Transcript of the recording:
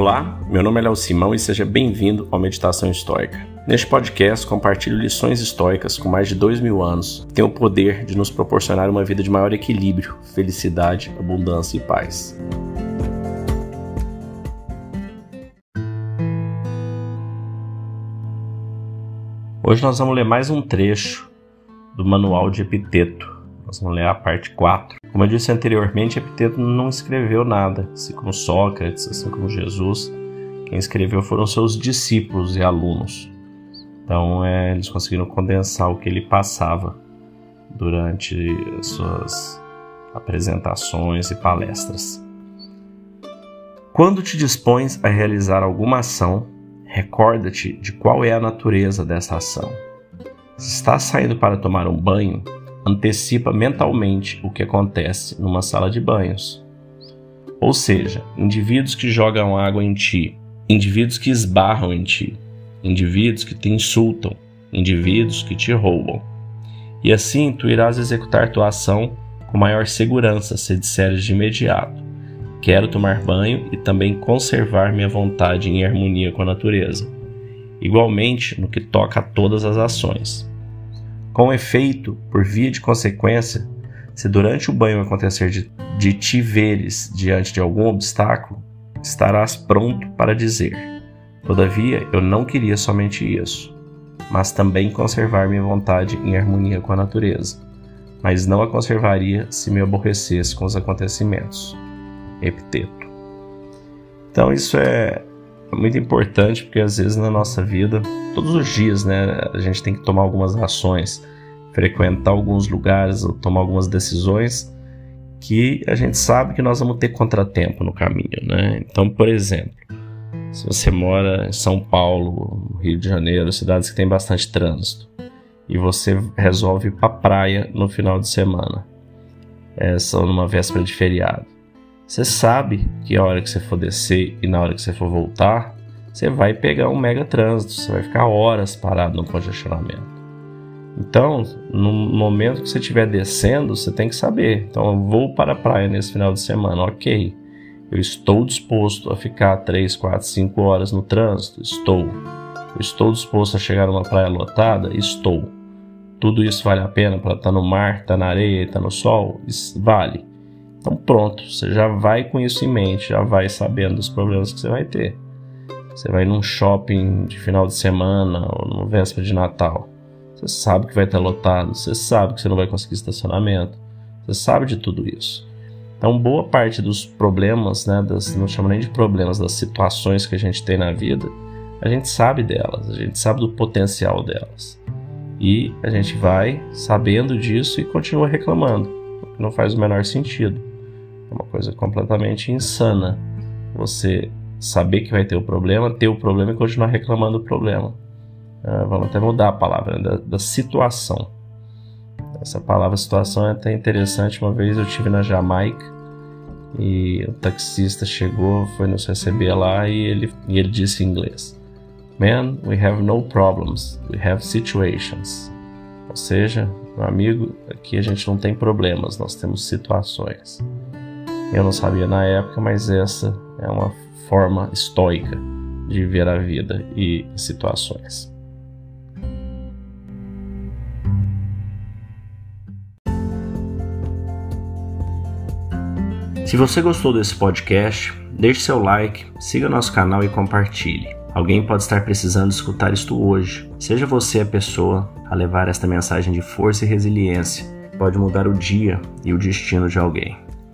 Olá, meu nome é Léo Simão e seja bem-vindo ao Meditação Histórica. Neste podcast, compartilho lições históricas com mais de dois mil anos que têm o poder de nos proporcionar uma vida de maior equilíbrio, felicidade, abundância e paz. Hoje nós vamos ler mais um trecho do Manual de Epiteto. Nós vamos ler a parte 4 como eu disse anteriormente, Epiteto não escreveu nada, assim como Sócrates, assim como Jesus. Quem escreveu foram seus discípulos e alunos. Então, é, eles conseguiram condensar o que ele passava durante as suas apresentações e palestras. Quando te dispões a realizar alguma ação, recorda-te de qual é a natureza dessa ação. Se estás saindo para tomar um banho, antecipa mentalmente o que acontece numa sala de banhos. Ou seja, indivíduos que jogam água em ti, indivíduos que esbarram em ti, indivíduos que te insultam, indivíduos que te roubam. E assim tu irás executar tua ação com maior segurança se disseres de imediato: Quero tomar banho e também conservar minha vontade em harmonia com a natureza. Igualmente no que toca a todas as ações. Com efeito, por via de consequência, se durante o banho acontecer de, de te veres diante de algum obstáculo, estarás pronto para dizer: Todavia, eu não queria somente isso, mas também conservar minha vontade em harmonia com a natureza, mas não a conservaria se me aborrecesse com os acontecimentos. Epiteto. Então, isso é muito importante porque às vezes na nossa vida, todos os dias, né, a gente tem que tomar algumas ações, frequentar alguns lugares tomar algumas decisões que a gente sabe que nós vamos ter contratempo no caminho, né? Então, por exemplo, se você mora em São Paulo, Rio de Janeiro, cidades que tem bastante trânsito, e você resolve ir para praia no final de semana, é, só numa véspera de feriado você sabe que a hora que você for descer e na hora que você for voltar, você vai pegar um mega trânsito, você vai ficar horas parado no congestionamento. Então, no momento que você estiver descendo, você tem que saber. Então, eu vou para a praia nesse final de semana, ok. Eu estou disposto a ficar 3, 4, 5 horas no trânsito? Estou. Eu estou disposto a chegar numa praia lotada? Estou. Tudo isso vale a pena para estar no mar, estar na areia, estar no sol? Vale. Então pronto, você já vai com isso em mente, já vai sabendo dos problemas que você vai ter. Você vai num shopping de final de semana ou no véspera de Natal. Você sabe que vai estar lotado, você sabe que você não vai conseguir estacionamento, você sabe de tudo isso. Então, boa parte dos problemas, né, das, não chamo nem de problemas, das situações que a gente tem na vida, a gente sabe delas, a gente sabe do potencial delas. E a gente vai sabendo disso e continua reclamando, não faz o menor sentido. É uma coisa completamente insana. Você saber que vai ter o problema, ter o problema e continuar reclamando do problema. Uh, vamos até mudar a palavra, né? da, da, situação. Essa palavra situação é até interessante. Uma vez eu tive na Jamaica e o taxista chegou, foi nos receber lá e ele, e ele disse em inglês: Man, we have no problems, we have situations. Ou seja, meu amigo, aqui a gente não tem problemas, nós temos situações. Eu não sabia na época, mas essa é uma forma estoica de ver a vida e situações. Se você gostou desse podcast, deixe seu like, siga nosso canal e compartilhe. Alguém pode estar precisando escutar isto hoje. Seja você a pessoa a levar esta mensagem de força e resiliência. Pode mudar o dia e o destino de alguém.